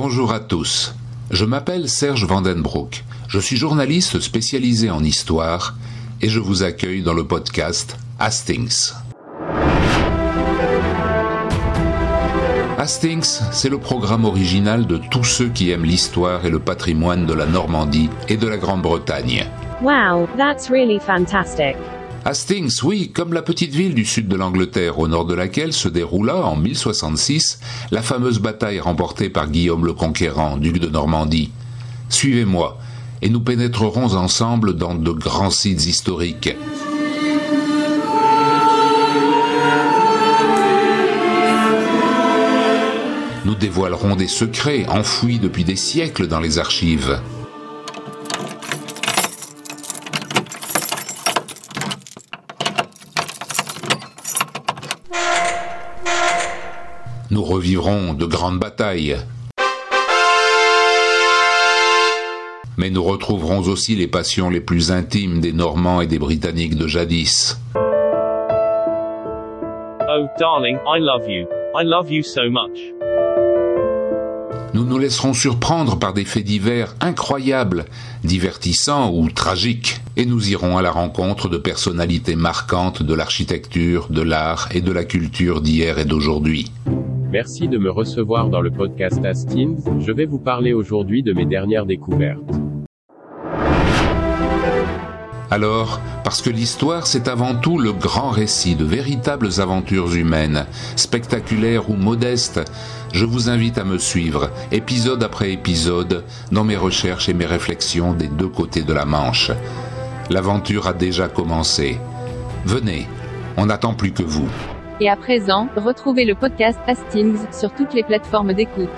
Bonjour à tous. Je m'appelle Serge Vandenbroek. Je suis journaliste spécialisé en histoire et je vous accueille dans le podcast Hastings. Hastings, c'est le programme original de tous ceux qui aiment l'histoire et le patrimoine de la Normandie et de la Grande-Bretagne. Wow, that's really fantastic. Hastings, oui, comme la petite ville du sud de l'Angleterre, au nord de laquelle se déroula en 1066 la fameuse bataille remportée par Guillaume le Conquérant, duc de Normandie. Suivez-moi, et nous pénétrerons ensemble dans de grands sites historiques. Nous dévoilerons des secrets enfouis depuis des siècles dans les archives. Nous revivrons de grandes batailles. Mais nous retrouverons aussi les passions les plus intimes des Normands et des Britanniques de jadis. Oh, darling, I love you. I love you so much. Nous nous laisserons surprendre par des faits divers incroyables, divertissants ou tragiques, et nous irons à la rencontre de personnalités marquantes de l'architecture, de l'art et de la culture d'hier et d'aujourd'hui. Merci de me recevoir dans le podcast Hastings. Je vais vous parler aujourd'hui de mes dernières découvertes. Alors, parce que l'histoire c'est avant tout le grand récit de véritables aventures humaines, spectaculaires ou modestes, je vous invite à me suivre, épisode après épisode, dans mes recherches et mes réflexions des deux côtés de la Manche. L'aventure a déjà commencé. Venez, on n'attend plus que vous. Et à présent, retrouvez le podcast Hastings sur toutes les plateformes d'écoute.